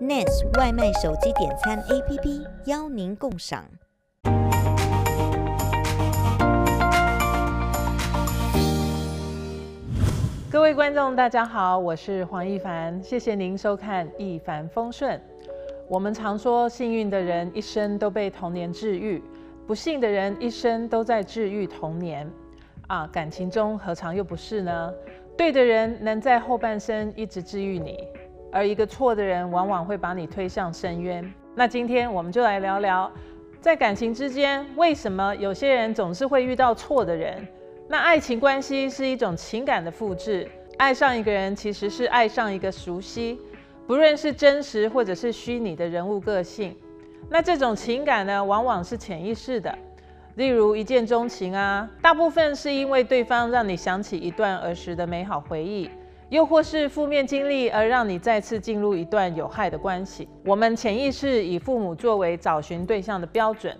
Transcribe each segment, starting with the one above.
NAS 外卖手机点餐 APP 邀您共赏。各位观众，大家好，我是黄一凡，谢谢您收看《一帆风顺》。我们常说，幸运的人一生都被童年治愈，不幸的人一生都在治愈童年。啊，感情中何尝又不是呢？对的人能在后半生一直治愈你，而一个错的人往往会把你推向深渊。那今天我们就来聊聊，在感情之间，为什么有些人总是会遇到错的人？那爱情关系是一种情感的复制，爱上一个人其实是爱上一个熟悉，不论是真实或者是虚拟的人物个性。那这种情感呢，往往是潜意识的。例如一见钟情啊，大部分是因为对方让你想起一段儿时的美好回忆，又或是负面经历而让你再次进入一段有害的关系。我们潜意识以父母作为找寻对象的标准，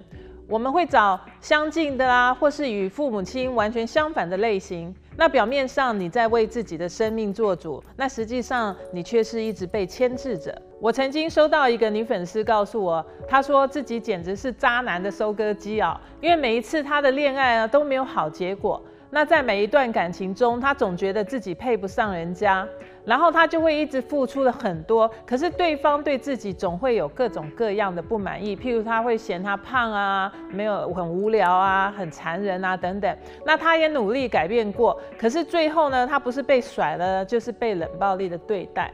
我们会找相近的啦，或是与父母亲完全相反的类型。那表面上你在为自己的生命做主，那实际上你却是一直被牵制着。我曾经收到一个女粉丝告诉我，她说自己简直是渣男的收割机啊，因为每一次她的恋爱啊都没有好结果。那在每一段感情中，她总觉得自己配不上人家，然后她就会一直付出了很多，可是对方对自己总会有各种各样的不满意，譬如他会嫌她胖啊，没有很无聊啊，很残忍啊等等。那她也努力改变过，可是最后呢，她不是被甩了，就是被冷暴力的对待。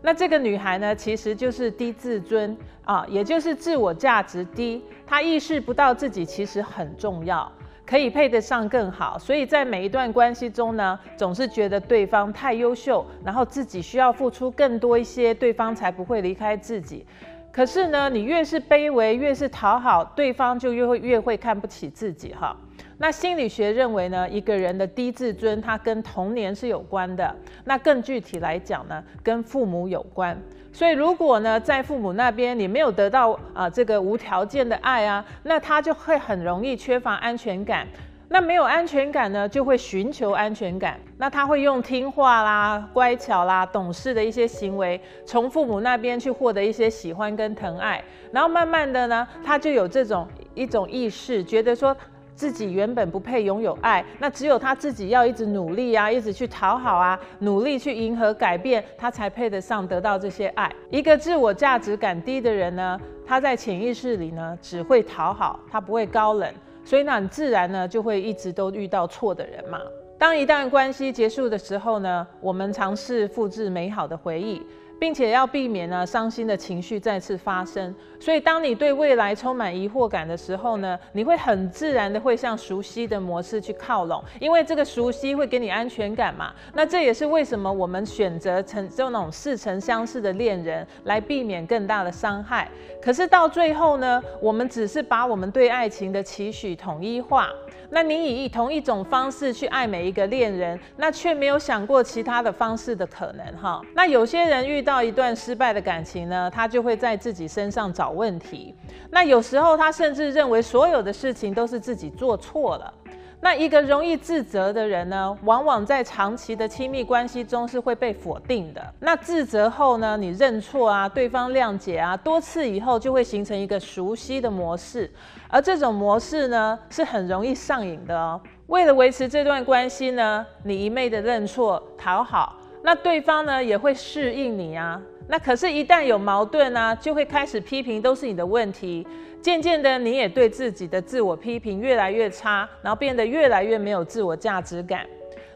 那这个女孩呢，其实就是低自尊啊，也就是自我价值低，她意识不到自己其实很重要。可以配得上更好，所以在每一段关系中呢，总是觉得对方太优秀，然后自己需要付出更多一些，对方才不会离开自己。可是呢，你越是卑微，越是讨好，对方就越会越会看不起自己哈。那心理学认为呢，一个人的低自尊，它跟童年是有关的。那更具体来讲呢，跟父母有关。所以，如果呢，在父母那边你没有得到啊、呃、这个无条件的爱啊，那他就会很容易缺乏安全感。那没有安全感呢，就会寻求安全感。那他会用听话啦、乖巧啦、懂事的一些行为，从父母那边去获得一些喜欢跟疼爱。然后慢慢的呢，他就有这种一种意识，觉得说。自己原本不配拥有爱，那只有他自己要一直努力啊，一直去讨好啊，努力去迎合改变，他才配得上得到这些爱。一个自我价值感低的人呢，他在潜意识里呢只会讨好，他不会高冷，所以呢，你自然呢就会一直都遇到错的人嘛。当一段关系结束的时候呢，我们尝试复制美好的回忆。并且要避免呢伤心的情绪再次发生，所以当你对未来充满疑惑感的时候呢，你会很自然的会向熟悉的模式去靠拢，因为这个熟悉会给你安全感嘛。那这也是为什么我们选择成就那种似曾相识的恋人，来避免更大的伤害。可是到最后呢，我们只是把我们对爱情的期许统一化。那你以同一种方式去爱每一个恋人，那却没有想过其他的方式的可能哈。那有些人遇到一段失败的感情呢，他就会在自己身上找问题。那有时候他甚至认为所有的事情都是自己做错了。那一个容易自责的人呢，往往在长期的亲密关系中是会被否定的。那自责后呢，你认错啊，对方谅解啊，多次以后就会形成一个熟悉的模式，而这种模式呢，是很容易上瘾的哦。为了维持这段关系呢，你一昧的认错讨好，那对方呢也会适应你啊。那可是，一旦有矛盾呢，就会开始批评都是你的问题。渐渐的，你也对自己的自我批评越来越差，然后变得越来越没有自我价值感。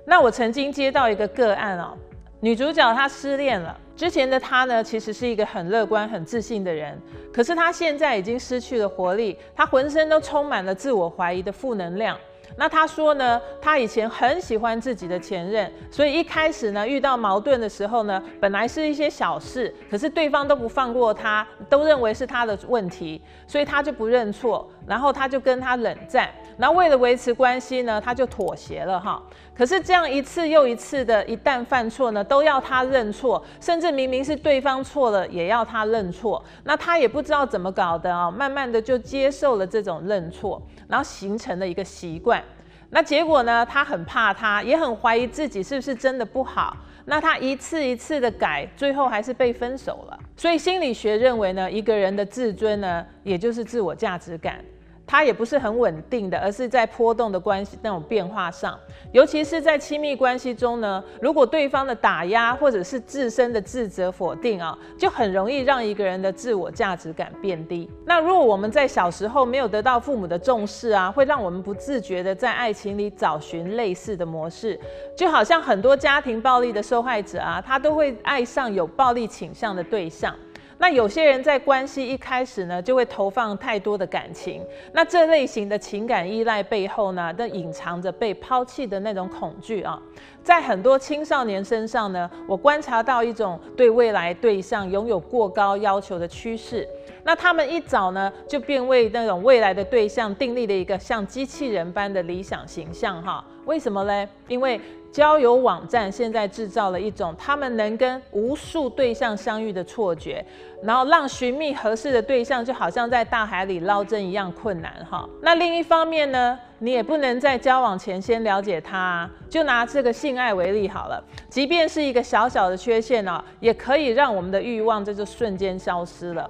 那我曾经接到一个个案哦，女主角她失恋了，之前的她呢，其实是一个很乐观、很自信的人，可是她现在已经失去了活力，她浑身都充满了自我怀疑的负能量。那他说呢，他以前很喜欢自己的前任，所以一开始呢，遇到矛盾的时候呢，本来是一些小事，可是对方都不放过他，都认为是他的问题，所以他就不认错，然后他就跟他冷战，那为了维持关系呢，他就妥协了哈。可是这样一次又一次的，一旦犯错呢，都要他认错，甚至明明是对方错了，也要他认错。那他也不知道怎么搞的啊，慢慢的就接受了这种认错，然后形成了一个习惯。那结果呢，他很怕他，也很怀疑自己是不是真的不好。那他一次一次的改，最后还是被分手了。所以心理学认为呢，一个人的自尊呢，也就是自我价值感。它也不是很稳定的，而是在波动的关系那种变化上，尤其是在亲密关系中呢，如果对方的打压或者是自身的自责否定啊，就很容易让一个人的自我价值感变低。那如果我们在小时候没有得到父母的重视啊，会让我们不自觉的在爱情里找寻类似的模式，就好像很多家庭暴力的受害者啊，他都会爱上有暴力倾向的对象。那有些人在关系一开始呢，就会投放太多的感情。那这类型的情感依赖背后呢，都隐藏着被抛弃的那种恐惧啊。在很多青少年身上呢，我观察到一种对未来对象拥有过高要求的趋势。那他们一早呢，就便为那种未来的对象订立了一个像机器人般的理想形象哈。为什么嘞？因为交友网站现在制造了一种他们能跟无数对象相遇的错觉，然后让寻觅合适的对象就好像在大海里捞针一样困难哈。那另一方面呢，你也不能在交往前先了解他，就拿这个性爱为例好了，即便是一个小小的缺陷哦，也可以让我们的欲望这就瞬间消失了。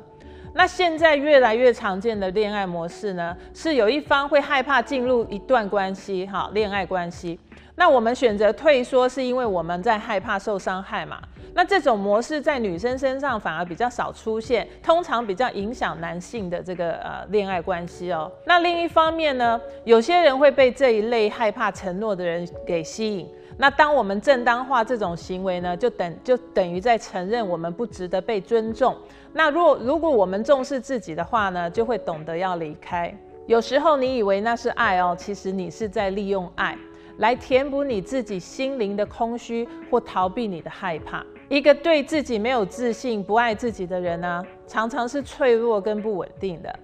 那现在越来越常见的恋爱模式呢，是有一方会害怕进入一段关系哈，恋爱关系。那我们选择退缩，是因为我们在害怕受伤害嘛？那这种模式在女生身上反而比较少出现，通常比较影响男性的这个呃恋爱关系哦。那另一方面呢，有些人会被这一类害怕承诺的人给吸引。那当我们正当化这种行为呢，就等就等于在承认我们不值得被尊重。那如果如果我们重视自己的话呢，就会懂得要离开。有时候你以为那是爱哦，其实你是在利用爱。来填补你自己心灵的空虚，或逃避你的害怕。一个对自己没有自信、不爱自己的人呢、常常是脆弱跟不稳定的。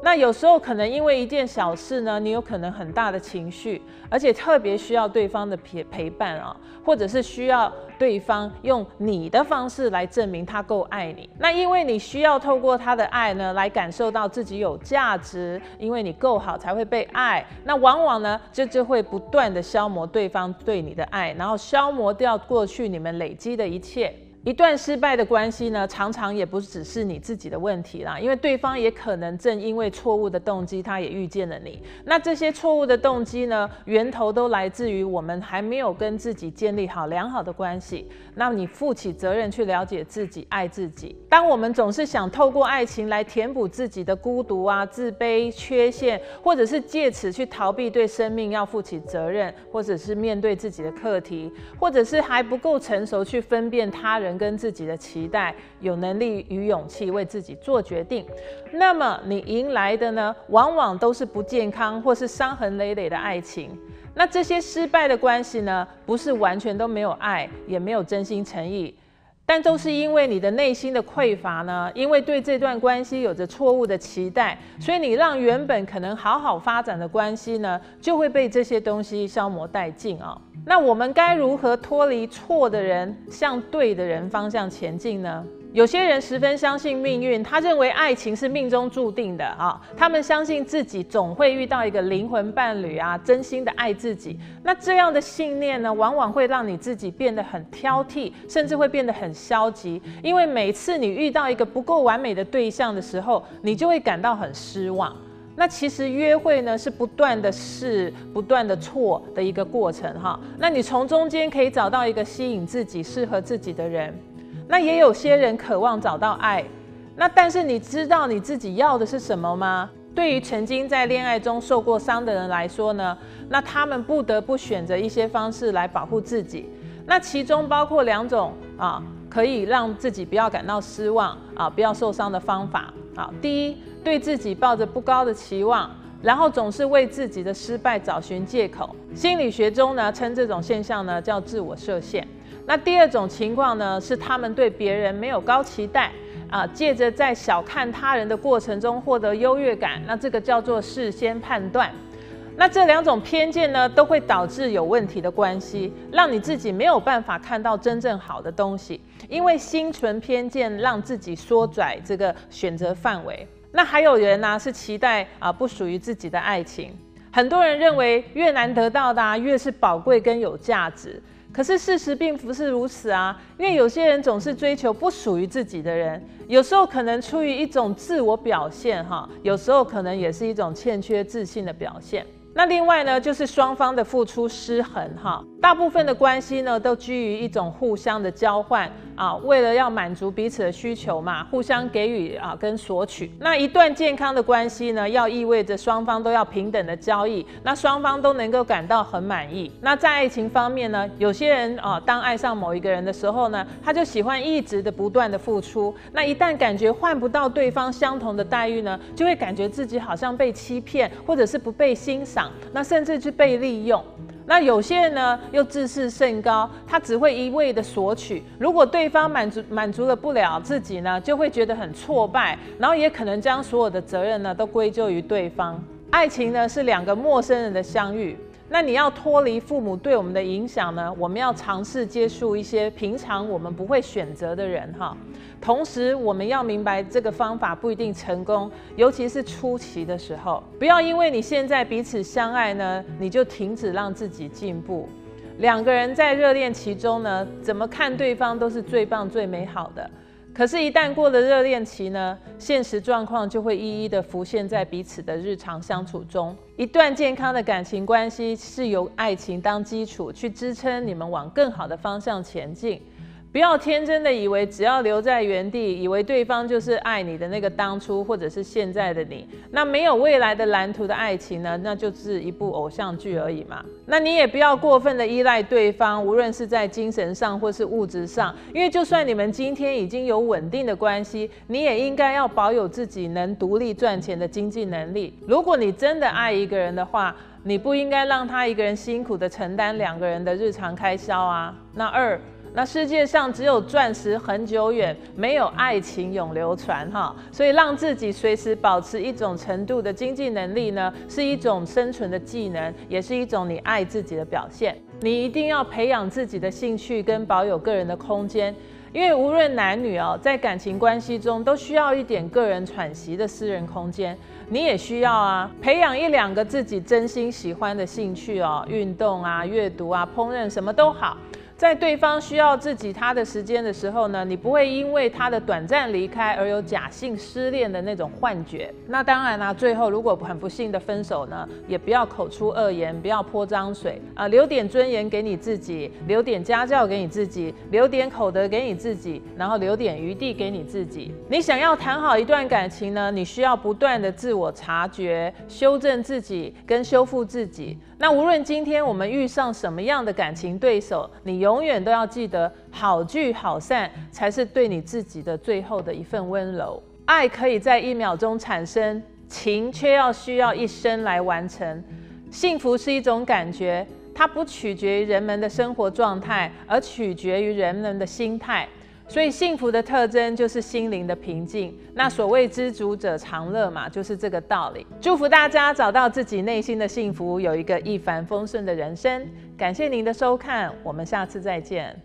那有时候可能因为一件小事呢，你有可能很大的情绪，而且特别需要对方的陪陪伴啊，或者是需要对方用你的方式来证明他够爱你。那因为你需要透过他的爱呢，来感受到自己有价值，因为你够好才会被爱。那往往呢，就就会不断的消磨对方对你的爱，然后消磨掉过去你们累积的一切。一段失败的关系呢，常常也不只是你自己的问题啦，因为对方也可能正因为错误的动机，他也遇见了你。那这些错误的动机呢，源头都来自于我们还没有跟自己建立好良好的关系。那你负起责任去了解自己，爱自己。当我们总是想透过爱情来填补自己的孤独啊、自卑、缺陷，或者是借此去逃避对生命要负起责任，或者是面对自己的课题，或者是还不够成熟去分辨他人。跟自己的期待，有能力与勇气为自己做决定，那么你迎来的呢，往往都是不健康或是伤痕累累的爱情。那这些失败的关系呢，不是完全都没有爱，也没有真心诚意。但都是因为你的内心的匮乏呢，因为对这段关系有着错误的期待，所以你让原本可能好好发展的关系呢，就会被这些东西消磨殆尽啊。那我们该如何脱离错的人，向对的人方向前进呢？有些人十分相信命运，他认为爱情是命中注定的啊。他们相信自己总会遇到一个灵魂伴侣啊，真心的爱自己。那这样的信念呢，往往会让你自己变得很挑剔，甚至会变得很消极。因为每次你遇到一个不够完美的对象的时候，你就会感到很失望。那其实约会呢，是不断的试、不断的错的一个过程哈。那你从中间可以找到一个吸引自己、适合自己的人。那也有些人渴望找到爱，那但是你知道你自己要的是什么吗？对于曾经在恋爱中受过伤的人来说呢，那他们不得不选择一些方式来保护自己。那其中包括两种啊，可以让自己不要感到失望啊，不要受伤的方法啊。第一，对自己抱着不高的期望，然后总是为自己的失败找寻借口。心理学中呢，称这种现象呢叫自我设限。那第二种情况呢，是他们对别人没有高期待啊，借着在小看他人的过程中获得优越感，那这个叫做事先判断。那这两种偏见呢，都会导致有问题的关系，让你自己没有办法看到真正好的东西，因为心存偏见，让自己缩窄这个选择范围。那还有人呢、是期待啊不属于自己的爱情，很多人认为越难得到的、啊、越是宝贵跟有价值。可是事实并不是如此啊，因为有些人总是追求不属于自己的人，有时候可能出于一种自我表现哈，有时候可能也是一种欠缺自信的表现。那另外呢，就是双方的付出失衡哈。大部分的关系呢，都基于一种互相的交换啊，为了要满足彼此的需求嘛，互相给予啊跟索取。那一段健康的关系呢，要意味着双方都要平等的交易，那双方都能够感到很满意。那在爱情方面呢，有些人啊，当爱上某一个人的时候呢，他就喜欢一直的不断的付出。那一旦感觉换不到对方相同的待遇呢，就会感觉自己好像被欺骗，或者是不被欣赏，那甚至去被利用。那有些人呢，又自视甚高，他只会一味的索取。如果对方满足满足了不了自己呢，就会觉得很挫败，然后也可能将所有的责任呢都归咎于对方。爱情呢是两个陌生人的相遇。那你要脱离父母对我们的影响呢？我们要尝试接触一些平常我们不会选择的人哈。同时，我们要明白这个方法不一定成功，尤其是初期的时候。不要因为你现在彼此相爱呢，你就停止让自己进步。两个人在热恋期中呢，怎么看对方都是最棒、最美好的。可是，一旦过了热恋期呢，现实状况就会一一的浮现在彼此的日常相处中。一段健康的感情关系是由爱情当基础，去支撑你们往更好的方向前进。不要天真的以为只要留在原地，以为对方就是爱你的那个当初或者是现在的你，那没有未来的蓝图的爱情呢？那就是一部偶像剧而已嘛。那你也不要过分的依赖对方，无论是在精神上或是物质上，因为就算你们今天已经有稳定的关系，你也应该要保有自己能独立赚钱的经济能力。如果你真的爱一个人的话，你不应该让他一个人辛苦的承担两个人的日常开销啊。那二。那世界上只有钻石恒久远，没有爱情永流传哈。所以让自己随时保持一种程度的经济能力呢，是一种生存的技能，也是一种你爱自己的表现。你一定要培养自己的兴趣跟保有个人的空间，因为无论男女哦，在感情关系中都需要一点个人喘息的私人空间。你也需要啊，培养一两个自己真心喜欢的兴趣哦，运动啊、阅读啊、烹饪什么都好。在对方需要自己他的时间的时候呢，你不会因为他的短暂离开而有假性失恋的那种幻觉。那当然啦、最后如果很不幸的分手呢，也不要口出恶言，不要泼脏水啊，留点尊严给你自己，留点家教给你自己，留点口德给你自己，然后留点余地给你自己。你想要谈好一段感情呢，你需要不断的自我察觉、修正自己跟修复自己。那无论今天我们遇上什么样的感情对手，你有永远都要记得，好聚好散才是对你自己的最后的一份温柔。爱可以在一秒钟产生，情却要需要一生来完成。幸福是一种感觉，它不取决于人们的生活状态，而取决于人们的心态。所以幸福的特征就是心灵的平静。那所谓知足者常乐嘛，就是这个道理。祝福大家找到自己内心的幸福，有一个一帆风顺的人生。感谢您的收看，我们下次再见。